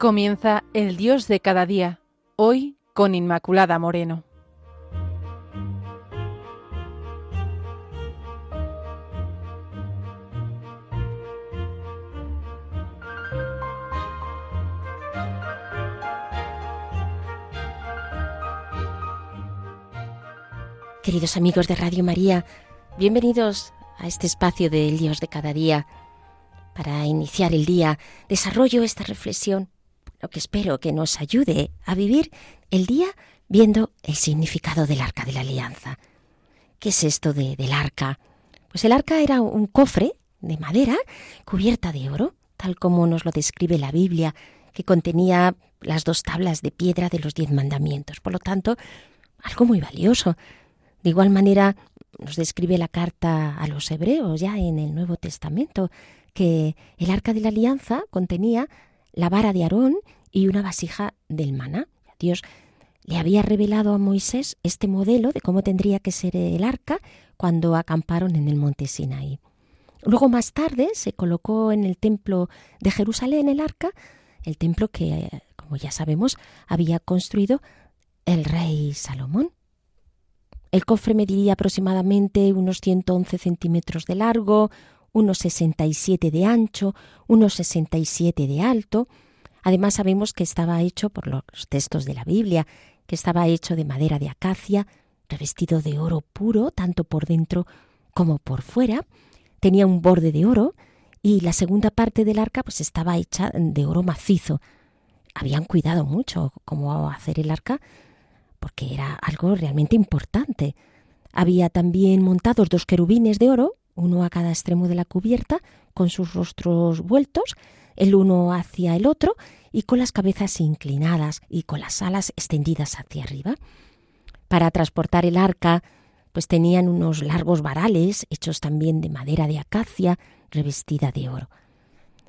Comienza el Dios de cada día, hoy con Inmaculada Moreno. Queridos amigos de Radio María, bienvenidos a este espacio del Dios de cada día. Para iniciar el día, desarrollo esta reflexión lo que espero que nos ayude a vivir el día viendo el significado del arca de la alianza. ¿Qué es esto de, del arca? Pues el arca era un cofre de madera cubierta de oro, tal como nos lo describe la Biblia, que contenía las dos tablas de piedra de los diez mandamientos. Por lo tanto, algo muy valioso. De igual manera, nos describe la carta a los hebreos ya en el Nuevo Testamento, que el arca de la alianza contenía la vara de Aarón y una vasija del maná. Dios le había revelado a Moisés este modelo de cómo tendría que ser el arca cuando acamparon en el monte Sinaí. Luego más tarde se colocó en el templo de Jerusalén el arca, el templo que, como ya sabemos, había construido el rey Salomón. El cofre mediría aproximadamente unos 111 centímetros de largo, unos 67 de ancho, unos 67 de alto. Además sabemos que estaba hecho por los textos de la Biblia, que estaba hecho de madera de acacia, revestido de oro puro, tanto por dentro como por fuera. Tenía un borde de oro y la segunda parte del arca pues estaba hecha de oro macizo. Habían cuidado mucho cómo hacer el arca porque era algo realmente importante. Había también montados dos querubines de oro uno a cada extremo de la cubierta, con sus rostros vueltos, el uno hacia el otro y con las cabezas inclinadas y con las alas extendidas hacia arriba. Para transportar el arca, pues tenían unos largos varales hechos también de madera de acacia revestida de oro.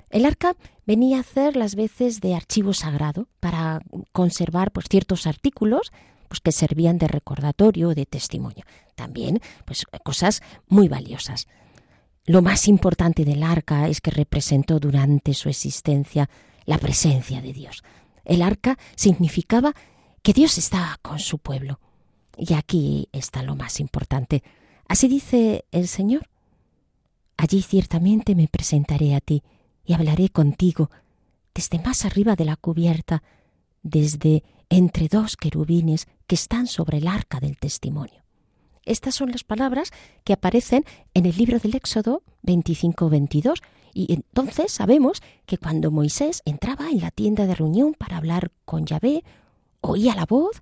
El arca venía a hacer las veces de archivo sagrado para conservar pues, ciertos artículos pues que servían de recordatorio o de testimonio. También, pues cosas muy valiosas. Lo más importante del arca es que representó durante su existencia la presencia de Dios. El arca significaba que Dios estaba con su pueblo. Y aquí está lo más importante. Así dice el Señor. Allí ciertamente me presentaré a ti y hablaré contigo desde más arriba de la cubierta, desde entre dos querubines que están sobre el arca del testimonio. Estas son las palabras que aparecen en el libro del Éxodo 25-22 y entonces sabemos que cuando Moisés entraba en la tienda de reunión para hablar con Yahvé, oía la voz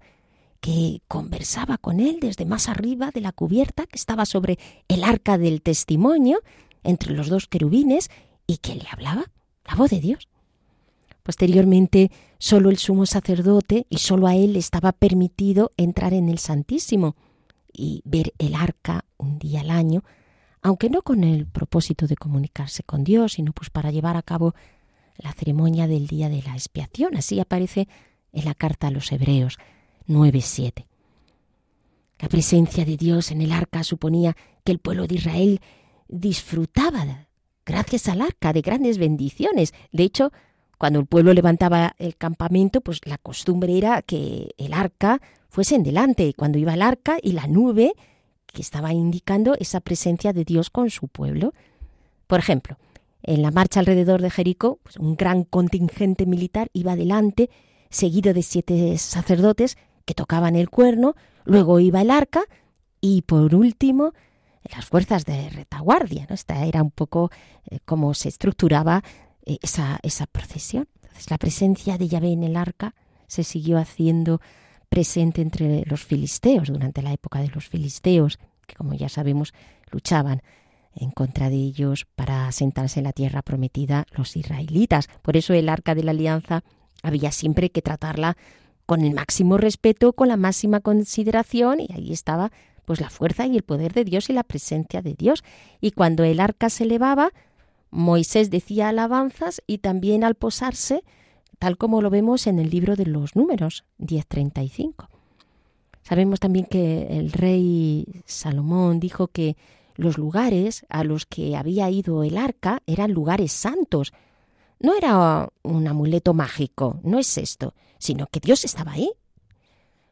que conversaba con él desde más arriba de la cubierta que estaba sobre el arca del testimonio, entre los dos querubines, y que le hablaba, la voz de Dios. Posteriormente, solo el sumo sacerdote y solo a él estaba permitido entrar en el Santísimo y ver el arca un día al año, aunque no con el propósito de comunicarse con Dios, sino pues para llevar a cabo la ceremonia del día de la expiación. Así aparece en la carta a los Hebreos 9:7. La presencia de Dios en el arca suponía que el pueblo de Israel disfrutaba, gracias al arca, de grandes bendiciones. De hecho, cuando el pueblo levantaba el campamento, pues la costumbre era que el arca fuese en delante, cuando iba el arca y la nube que estaba indicando esa presencia de Dios con su pueblo. Por ejemplo, en la marcha alrededor de Jericó, pues un gran contingente militar iba delante, seguido de siete sacerdotes que tocaban el cuerno, luego iba el arca y por último las fuerzas de retaguardia. Esta era un poco eh, cómo se estructuraba eh, esa, esa procesión. Entonces, la presencia de Yahvé en el arca se siguió haciendo presente entre los filisteos durante la época de los filisteos, que como ya sabemos luchaban en contra de ellos para sentarse en la tierra prometida los israelitas. Por eso el arca de la alianza había siempre que tratarla con el máximo respeto, con la máxima consideración, y ahí estaba pues la fuerza y el poder de Dios y la presencia de Dios. Y cuando el arca se elevaba, Moisés decía alabanzas y también al posarse, tal como lo vemos en el libro de los números 10.35. Sabemos también que el rey Salomón dijo que los lugares a los que había ido el arca eran lugares santos. no era un amuleto mágico, no es esto, sino que Dios estaba ahí.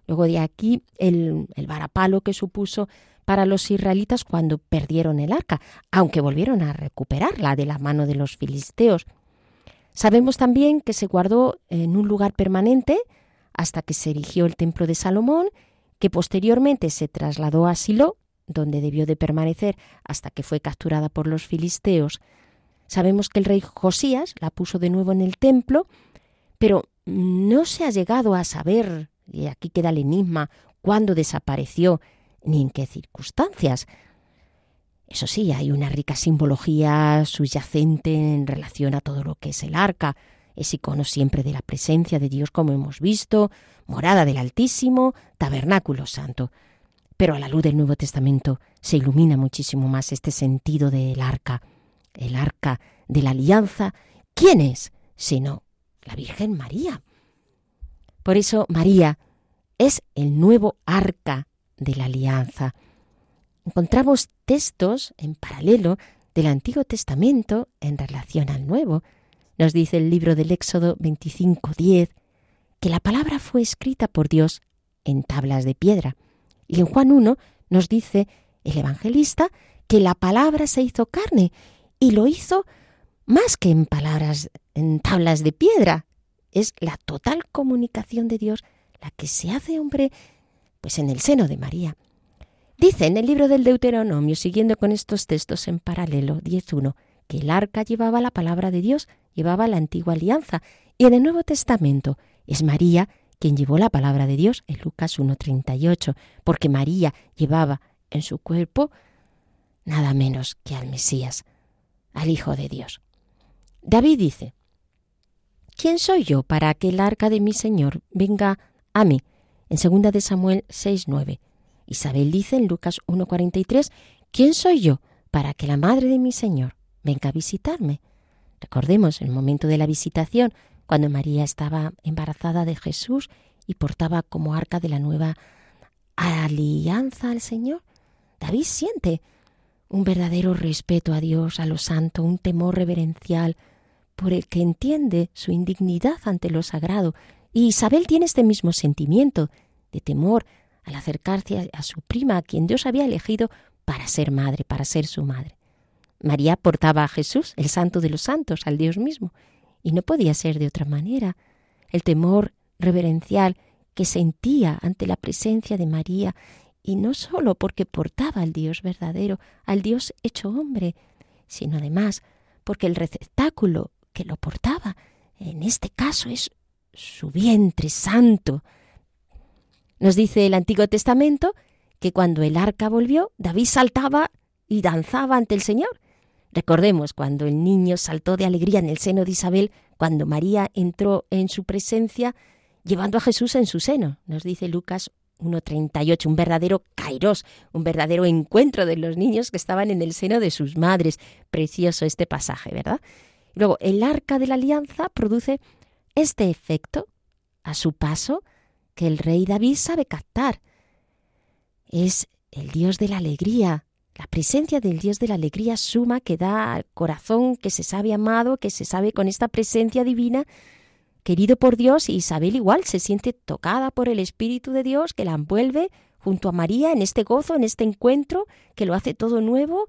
Luego de aquí el, el varapalo que supuso para los israelitas cuando perdieron el arca, aunque volvieron a recuperarla de la mano de los filisteos. Sabemos también que se guardó en un lugar permanente hasta que se erigió el templo de Salomón, que posteriormente se trasladó a Silo, donde debió de permanecer hasta que fue capturada por los filisteos. Sabemos que el rey Josías la puso de nuevo en el templo, pero no se ha llegado a saber, y aquí queda el enigma, cuándo desapareció ni en qué circunstancias. Eso sí, hay una rica simbología subyacente en relación a todo lo que es el arca. Es icono siempre de la presencia de Dios, como hemos visto, morada del Altísimo, tabernáculo santo. Pero a la luz del Nuevo Testamento se ilumina muchísimo más este sentido del arca, el arca de la alianza. ¿Quién es? Sino la Virgen María. Por eso María es el nuevo arca de la alianza encontramos textos en paralelo del Antiguo Testamento en relación al Nuevo. Nos dice el libro del Éxodo 25:10 que la palabra fue escrita por Dios en tablas de piedra. Y en Juan 1 nos dice el evangelista que la palabra se hizo carne y lo hizo más que en palabras en tablas de piedra. Es la total comunicación de Dios la que se hace hombre pues en el seno de María. Dice en el libro del Deuteronomio, siguiendo con estos textos en paralelo, 10.1, que el arca llevaba la palabra de Dios, llevaba la antigua alianza, y en el Nuevo Testamento es María quien llevó la palabra de Dios en Lucas 1.38, porque María llevaba en su cuerpo nada menos que al Mesías, al Hijo de Dios. David dice, ¿quién soy yo para que el arca de mi Señor venga a mí? En 2 de Samuel 6.9. Isabel dice en Lucas 1.43, ¿quién soy yo para que la madre de mi Señor venga a visitarme? Recordemos el momento de la visitación, cuando María estaba embarazada de Jesús y portaba como arca de la nueva alianza al Señor. David siente un verdadero respeto a Dios, a lo santo, un temor reverencial por el que entiende su indignidad ante lo sagrado. Y Isabel tiene este mismo sentimiento de temor al acercarse a su prima, a quien Dios había elegido para ser madre, para ser su madre. María portaba a Jesús, el santo de los santos, al Dios mismo, y no podía ser de otra manera. El temor reverencial que sentía ante la presencia de María, y no sólo porque portaba al Dios verdadero, al Dios hecho hombre, sino además porque el receptáculo que lo portaba, en este caso es su vientre santo, nos dice el Antiguo Testamento que cuando el arca volvió, David saltaba y danzaba ante el Señor. Recordemos cuando el niño saltó de alegría en el seno de Isabel, cuando María entró en su presencia llevando a Jesús en su seno. Nos dice Lucas 1.38, un verdadero kairos, un verdadero encuentro de los niños que estaban en el seno de sus madres. Precioso este pasaje, ¿verdad? Luego, el arca de la alianza produce este efecto a su paso que el rey David sabe captar. Es el Dios de la alegría, la presencia del Dios de la alegría suma que da al corazón que se sabe amado, que se sabe con esta presencia divina, querido por Dios, y Isabel igual se siente tocada por el Espíritu de Dios que la envuelve junto a María en este gozo, en este encuentro, que lo hace todo nuevo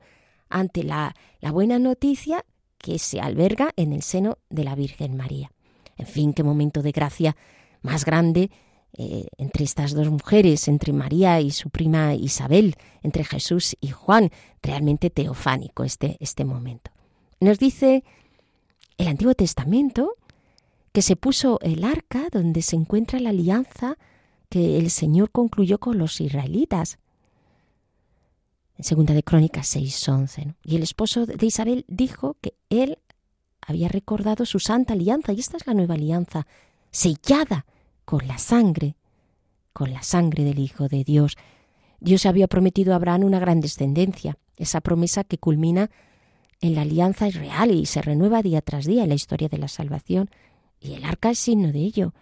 ante la, la buena noticia que se alberga en el seno de la Virgen María. En fin, qué momento de gracia más grande eh, entre estas dos mujeres, entre María y su prima Isabel, entre Jesús y Juan, realmente teofánico este, este momento. Nos dice el Antiguo Testamento que se puso el arca donde se encuentra la alianza que el Señor concluyó con los israelitas. En segunda de Crónicas 6:11. Y el esposo de Isabel dijo que él había recordado su santa alianza y esta es la nueva alianza, sellada con la sangre, con la sangre del Hijo de Dios. Dios había prometido a Abraham una gran descendencia, esa promesa que culmina en la alianza es real y se renueva día tras día en la historia de la salvación. Y el arca es signo de ello,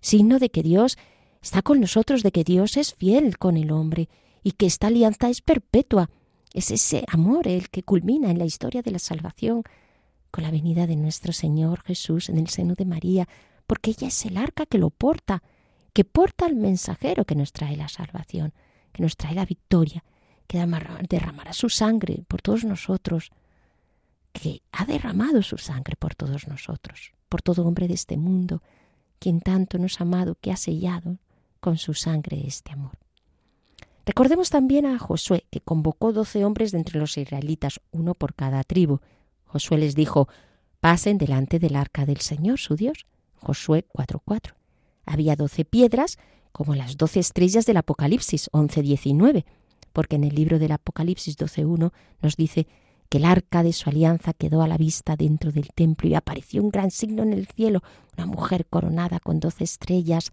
signo de que Dios está con nosotros, de que Dios es fiel con el hombre y que esta alianza es perpetua. Es ese amor el que culmina en la historia de la salvación. con la venida de nuestro Señor Jesús en el seno de María, porque ella es el arca que lo porta, que porta al mensajero que nos trae la salvación, que nos trae la victoria, que derramará su sangre por todos nosotros, que ha derramado su sangre por todos nosotros, por todo hombre de este mundo, quien tanto nos ha amado, que ha sellado con su sangre este amor. Recordemos también a Josué, que convocó doce hombres de entre los israelitas, uno por cada tribu. Josué les dijo, pasen delante del arca del Señor, su Dios. Josué 4.4. Había doce piedras, como las doce estrellas del Apocalipsis 11.19, porque en el libro del Apocalipsis 12.1 nos dice que el arca de su alianza quedó a la vista dentro del templo y apareció un gran signo en el cielo, una mujer coronada con doce estrellas.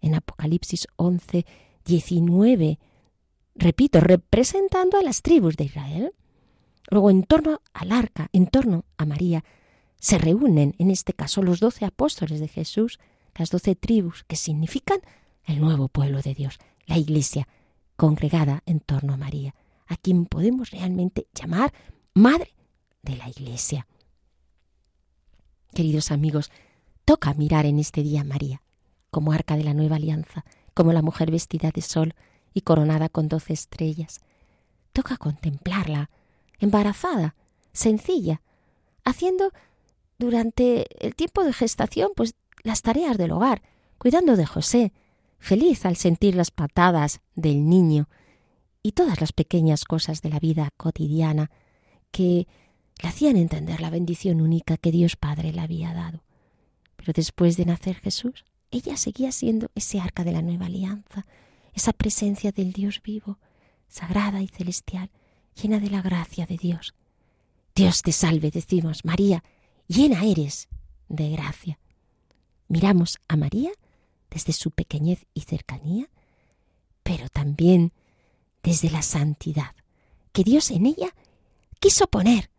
En Apocalipsis 11, 19, repito, representando a las tribus de Israel. Luego, en torno al arca, en torno a María, se reúnen, en este caso, los doce apóstoles de Jesús, las doce tribus, que significan el nuevo pueblo de Dios, la iglesia, congregada en torno a María a quien podemos realmente llamar Madre de la Iglesia. Queridos amigos, toca mirar en este día a María como arca de la nueva alianza, como la mujer vestida de sol y coronada con doce estrellas. Toca contemplarla, embarazada, sencilla, haciendo durante el tiempo de gestación pues las tareas del hogar, cuidando de José, feliz al sentir las patadas del niño y todas las pequeñas cosas de la vida cotidiana que le hacían entender la bendición única que Dios Padre le había dado. Pero después de nacer Jesús, ella seguía siendo ese arca de la nueva alianza, esa presencia del Dios vivo, sagrada y celestial, llena de la gracia de Dios. Dios te salve, decimos, María, llena eres de gracia. Miramos a María desde su pequeñez y cercanía, pero también desde la santidad que Dios en ella quiso poner.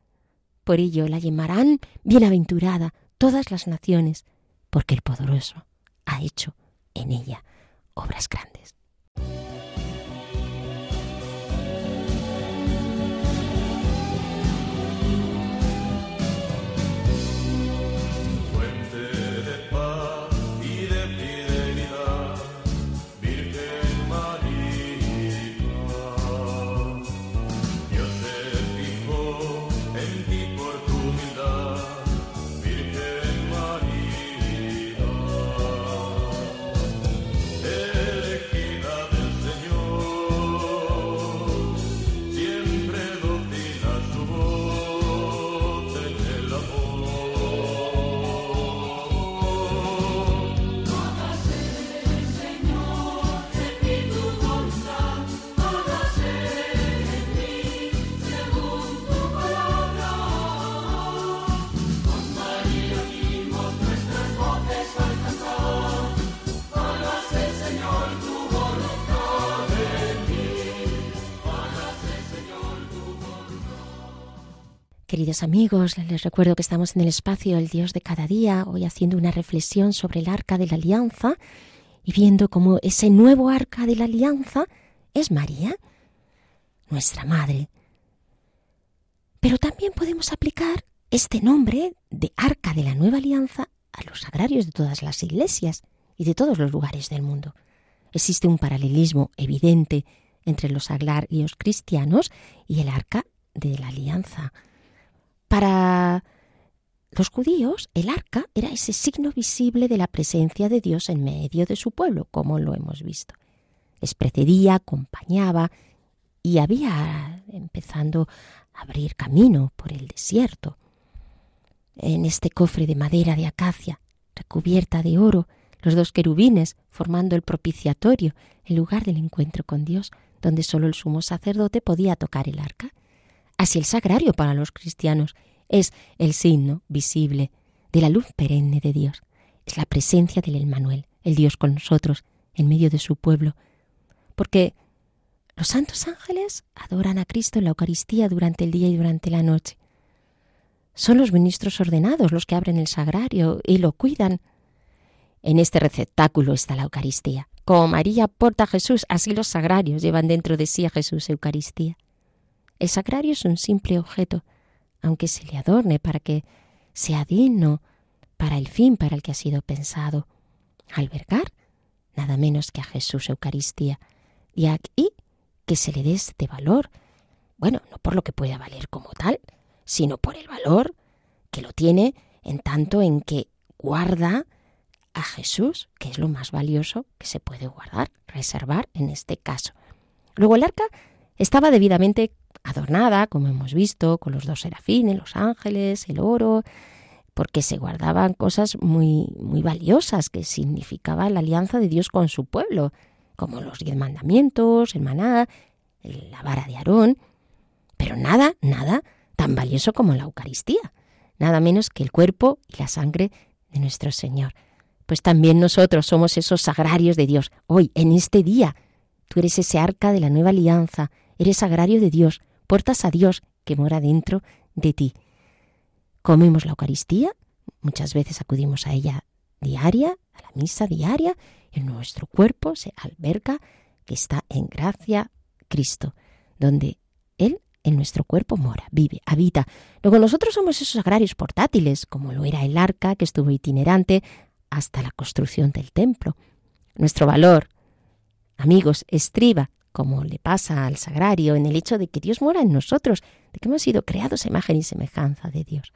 Por ello la llamarán bienaventurada todas las naciones, porque el poderoso ha hecho en ella obras grandes. Queridos amigos, les recuerdo que estamos en el espacio El Dios de cada día, hoy haciendo una reflexión sobre el arca de la alianza y viendo cómo ese nuevo arca de la alianza es María, nuestra madre. Pero también podemos aplicar este nombre de arca de la nueva alianza a los sagrarios de todas las iglesias y de todos los lugares del mundo. Existe un paralelismo evidente entre los sagrarios cristianos y el arca de la alianza para los judíos, el arca era ese signo visible de la presencia de Dios en medio de su pueblo, como lo hemos visto. Les precedía, acompañaba y había empezando a abrir camino por el desierto. En este cofre de madera de acacia, recubierta de oro, los dos querubines formando el propiciatorio, el lugar del encuentro con Dios, donde solo el sumo sacerdote podía tocar el arca. Así el sagrario para los cristianos es el signo visible de la luz perenne de Dios. Es la presencia del Emmanuel, el Dios con nosotros, en medio de su pueblo. Porque los santos ángeles adoran a Cristo en la Eucaristía durante el día y durante la noche. Son los ministros ordenados los que abren el sagrario y lo cuidan. En este receptáculo está la Eucaristía. Como María porta a Jesús, así los sagrarios llevan dentro de sí a Jesús Eucaristía. El sagrario es un simple objeto, aunque se le adorne para que sea digno para el fin para el que ha sido pensado. Albergar nada menos que a Jesús Eucaristía. Y aquí que se le dé este valor. Bueno, no por lo que pueda valer como tal, sino por el valor que lo tiene en tanto en que guarda a Jesús, que es lo más valioso que se puede guardar, reservar en este caso. Luego el arca estaba debidamente adornada, como hemos visto, con los dos serafines, los ángeles, el oro, porque se guardaban cosas muy, muy valiosas que significaban la alianza de Dios con su pueblo, como los diez mandamientos, el maná, la vara de Aarón, pero nada, nada tan valioso como la Eucaristía, nada menos que el cuerpo y la sangre de nuestro Señor. Pues también nosotros somos esos sagrarios de Dios. Hoy, en este día, tú eres ese arca de la nueva alianza, eres sagrario de Dios, portas a Dios que mora dentro de ti. Comemos la Eucaristía, muchas veces acudimos a ella diaria, a la misa diaria, en nuestro cuerpo se alberga que está en gracia Cristo, donde Él en nuestro cuerpo mora, vive, habita. Luego nosotros somos esos agrarios portátiles, como lo era el arca que estuvo itinerante hasta la construcción del templo. Nuestro valor, amigos, estriba, como le pasa al sagrario, en el hecho de que Dios mora en nosotros, de que hemos sido creados imagen y semejanza de Dios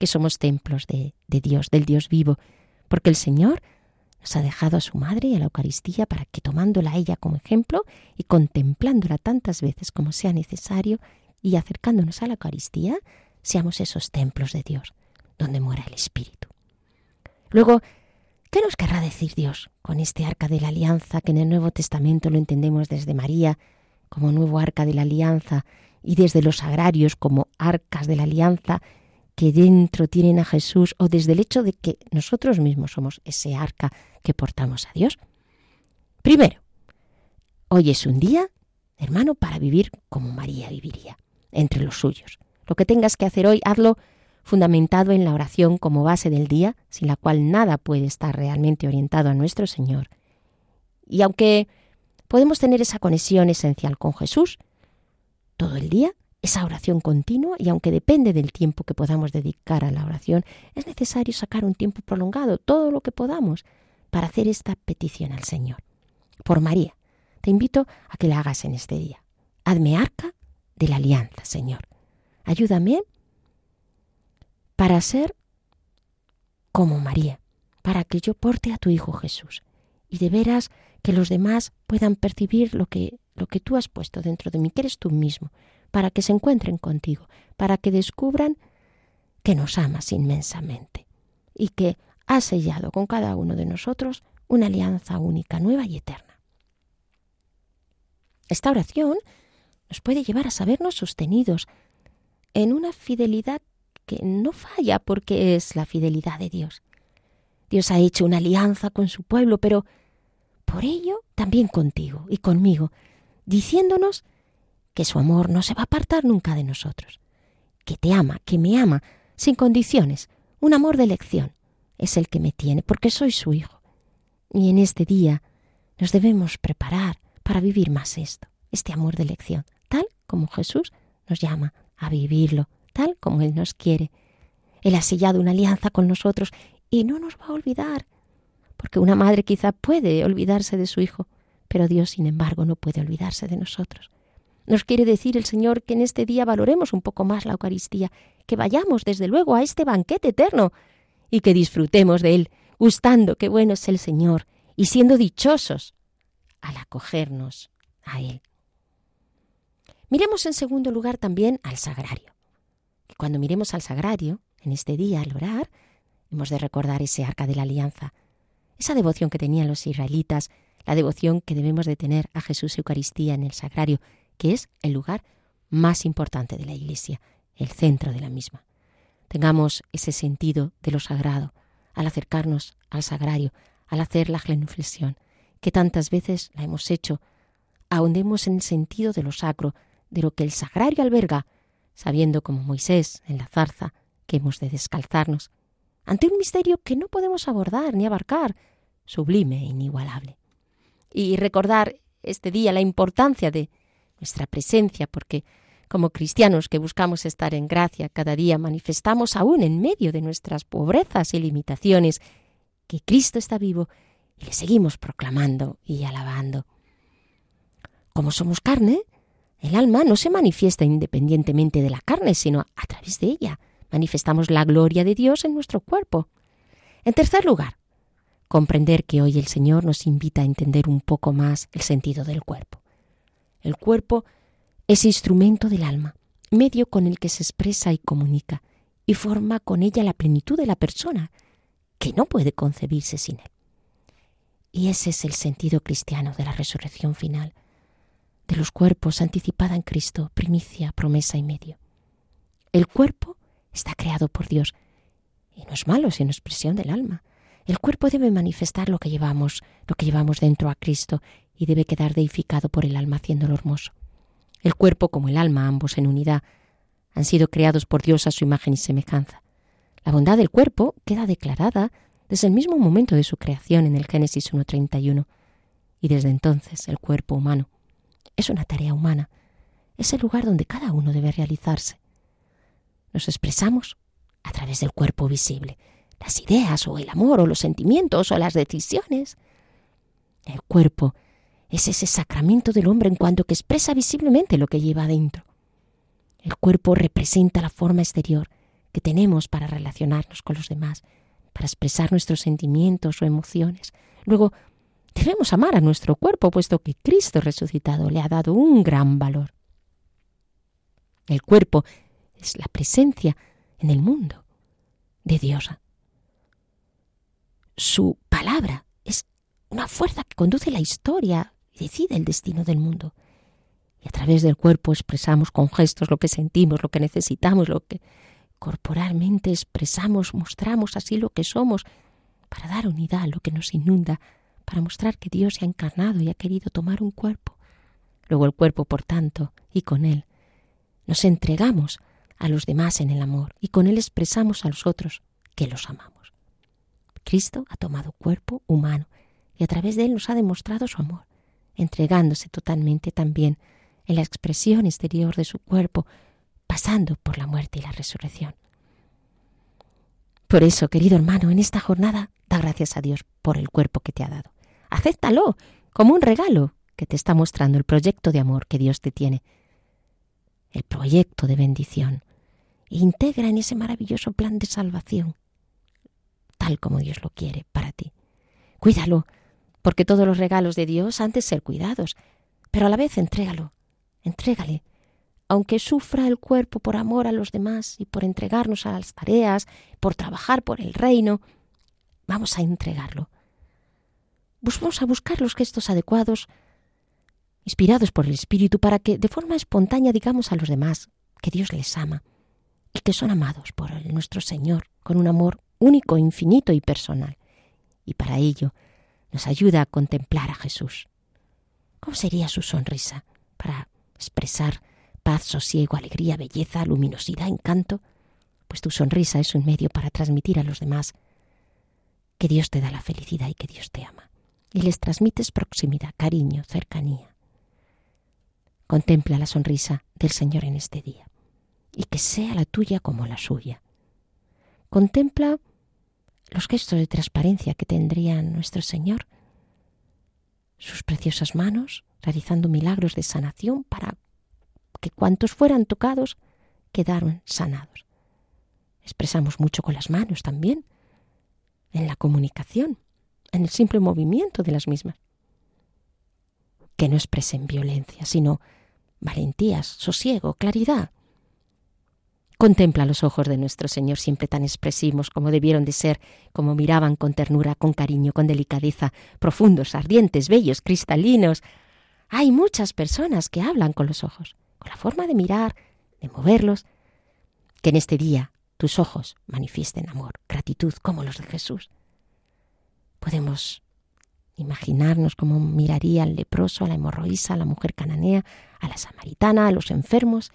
que somos templos de, Dios, del Dios vivo, porque el Señor nos ha dejado a su madre y a la Eucaristía para que tomándola a ella como ejemplo y contemplándola tantas veces como sea necesario y acercándonos a la Eucaristía, seamos esos templos de Dios, donde muera el Espíritu. Luego, ¿qué nos querrá decir Dios con este arca de la alianza que en el Nuevo Testamento lo entendemos desde María como nuevo arca de la alianza y desde los agrarios como arcas de la alianza que dentro tienen a Jesús o desde el hecho de que nosotros mismos somos ese arca que portamos a Dios? Primero, hoy es un día, hermano, para vivir como María viviría, entre los suyos. Lo que tengas que hacer hoy, hazlo fundamentado en la oración como base del día, sin la cual nada puede estar realmente orientado a nuestro Señor. Y aunque podemos tener esa conexión esencial con Jesús, todo el día esa oración continua y aunque depende del tiempo que podamos dedicar a la oración, es necesario sacar un tiempo prolongado, todo lo que podamos, para hacer esta petición al Señor. Por María, te invito a que la hagas en este día. Hazme arca de la alianza, Señor. Ayúdame para ser como María, para que yo porte a tu Hijo Jesús y de veras que los demás puedan percibir lo que, lo que tú has puesto dentro de mí, que eres tú mismo, para que se encuentren contigo, para que descubran que nos amas inmensamente y que has sellado con cada uno de nosotros una alianza única, nueva y eterna. Esta oración nos puede llevar a sabernos sostenidos en una fidelidad que no falla porque es la fidelidad de Dios. Dios ha hecho una alianza con su pueblo, pero por ello también contigo y conmigo, diciéndonos que su amor no se va a apartar nunca de nosotros, que te ama, que me ama, sin condiciones, un amor de elección. Es el que me tiene, porque soy su hijo. Y en este día nos debemos preparar para vivir más esto, este amor de elección, tal como Jesús nos llama a vivirlo, tal como Él nos quiere. Él ha sellado una alianza con nosotros y no nos va a olvidar, porque una madre quizá puede olvidarse de su hijo, pero Dios, sin embargo, no puede olvidarse de nosotros. Nos quiere decir el Señor que en este día valoremos un poco más la Eucaristía, que vayamos desde luego a este banquete eterno y que disfrutemos de él, gustando que bueno es el Señor y siendo dichosos al acogernos a él. Miremos en segundo lugar también al sagrario. Cuando miremos al sagrario, en este día al orar, hemos de recordar ese arca de la alianza, esa devoción que tenían los israelitas, la devoción que debemos de tener a Jesús Eucaristía en el sagrario, que es el lugar más importante de la Iglesia, el centro de la misma. Tengamos ese sentido de lo sagrado al acercarnos al sagrario, al hacer la genuflexión, que tantas veces la hemos hecho. Ahondemos en el sentido de lo sacro, de lo que el sagrario alberga, sabiendo como Moisés en la zarza que hemos de descalzarnos ante un misterio que no podemos abordar ni abarcar, sublime e inigualable. Y recordar este día la importancia de nuestra presencia, porque como cristianos que buscamos estar en gracia cada día, manifestamos aún en medio de nuestras pobrezas y limitaciones que Cristo está vivo y le seguimos proclamando y alabando. Como somos carne, el alma no se manifiesta independientemente de la carne, sino a través de ella. Manifestamos la gloria de Dios en nuestro cuerpo. En tercer lugar, comprender que hoy el Señor nos invita a entender un poco más el sentido del cuerpo. El cuerpo es instrumento del alma, medio con el que se expresa y comunica, y forma con ella la plenitud de la persona, que no puede concebirse sin él. Y ese es el sentido cristiano de la resurrección final, de los cuerpos anticipada en Cristo, primicia, promesa y medio. El cuerpo está creado por Dios, y no es malo, sino expresión del alma. El cuerpo debe manifestar lo que llevamos, lo que llevamos dentro a Cristo, y debe quedar deificado por el alma haciéndolo hermoso. El cuerpo como el alma, ambos en unidad, han sido creados por Dios a su imagen y semejanza. La bondad del cuerpo queda declarada desde el mismo momento de su creación en el Génesis 1.31. Y desde entonces el cuerpo humano es una tarea humana, es el lugar donde cada uno debe realizarse. Nos expresamos a través del cuerpo visible, las ideas o el amor o los sentimientos o las decisiones. El cuerpo es ese sacramento del hombre en cuanto que expresa visiblemente lo que lleva adentro. El cuerpo representa la forma exterior que tenemos para relacionarnos con los demás, para expresar nuestros sentimientos o emociones. Luego, debemos amar a nuestro cuerpo, puesto que Cristo resucitado le ha dado un gran valor. El cuerpo es la presencia en el mundo de Dios. Su palabra es una fuerza que conduce la historia decide el destino del mundo. Y a través del cuerpo expresamos con gestos lo que sentimos, lo que necesitamos, lo que corporalmente expresamos, mostramos así lo que somos, para dar unidad a lo que nos inunda, para mostrar que Dios se ha encarnado y ha querido tomar un cuerpo. Luego el cuerpo, por tanto, y con él, nos entregamos a los demás en el amor y con él expresamos a los otros que los amamos. Cristo ha tomado cuerpo humano y a través de él nos ha demostrado su amor entregándose totalmente también en la expresión exterior de su cuerpo, pasando por la muerte y la resurrección. Por eso, querido hermano, en esta jornada da gracias a Dios por el cuerpo que te ha dado. Acéptalo como un regalo que te está mostrando el proyecto de amor que Dios te tiene, el proyecto de bendición, e integra en ese maravilloso plan de salvación, tal como Dios lo quiere para ti. Cuídalo, porque todos los regalos de Dios han de ser cuidados, pero a la vez entrégalo, entrégale, aunque sufra el cuerpo por amor a los demás y por entregarnos a las tareas, por trabajar por el reino, vamos a entregarlo. Vamos a buscar los gestos adecuados, inspirados por el Espíritu, para que de forma espontánea digamos a los demás que Dios les ama y que son amados por nuestro Señor con un amor único, infinito y personal. Y para ello, nos ayuda a contemplar a Jesús. ¿Cómo sería su sonrisa para expresar paz, sosiego, alegría, belleza, luminosidad, encanto? Pues tu sonrisa es un medio para transmitir a los demás que Dios te da la felicidad y que Dios te ama. Y les transmites proximidad, cariño, cercanía. Contempla la sonrisa del Señor en este día y que sea la tuya como la suya. Contempla los gestos de transparencia que tendría nuestro Señor, sus preciosas manos realizando milagros de sanación para que cuantos fueran tocados quedaron sanados. Expresamos mucho con las manos también, en la comunicación, en el simple movimiento de las mismas. Que no expresen violencia, sino valentías, sosiego, claridad, Contempla los ojos de nuestro Señor siempre tan expresivos como debieron de ser, como miraban con ternura, con cariño, con delicadeza, profundos, ardientes, bellos, cristalinos. Hay muchas personas que hablan con los ojos, con la forma de mirar, de moverlos. Que en este día tus ojos manifiesten amor, gratitud, como los de Jesús. Podemos imaginarnos cómo miraría al leproso, a la hemorroísa, a la mujer cananea, a la samaritana, a los enfermos,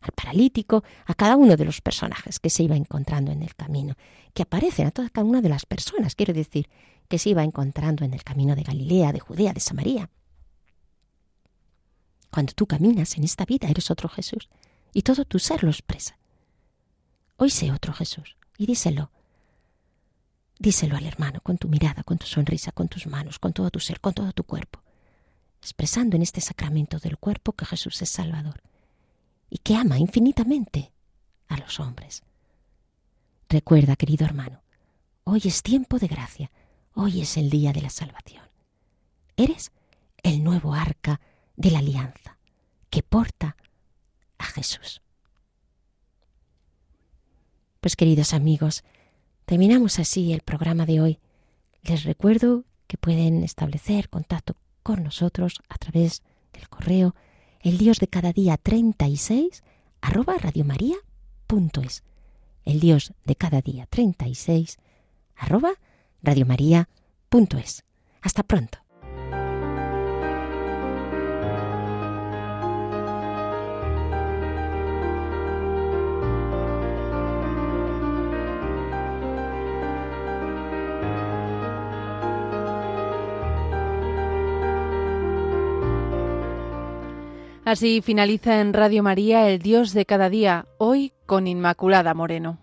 al paralítico, a cada uno de los personajes que se iba encontrando en el camino, que aparecen a toda cada una de las personas, quiero decir, que se iba encontrando en el camino de Galilea, de Judea, de Samaria. Cuando tú caminas en esta vida eres otro Jesús. y todo tu ser lo expresa. Hoy sé otro Jesús y díselo. Díselo al hermano con tu mirada, con tu sonrisa, con tus manos, con todo tu ser, con todo tu cuerpo, expresando en este sacramento del cuerpo que Jesús es Salvador y que ama infinitamente a los hombres. Recuerda, querido hermano, hoy es tiempo de gracia, hoy es el día de la salvación. Eres el nuevo arca de la alianza que porta a Jesús. Pues queridos amigos, terminamos así el programa de hoy. Les recuerdo que pueden establecer contacto con nosotros a través del correo el dios de cada día 36 arroba radiomaria.es. El dios de cada día 36 arroba radiomaria.es. Hasta pronto. Así finaliza en Radio María el Dios de cada día, hoy con Inmaculada Moreno.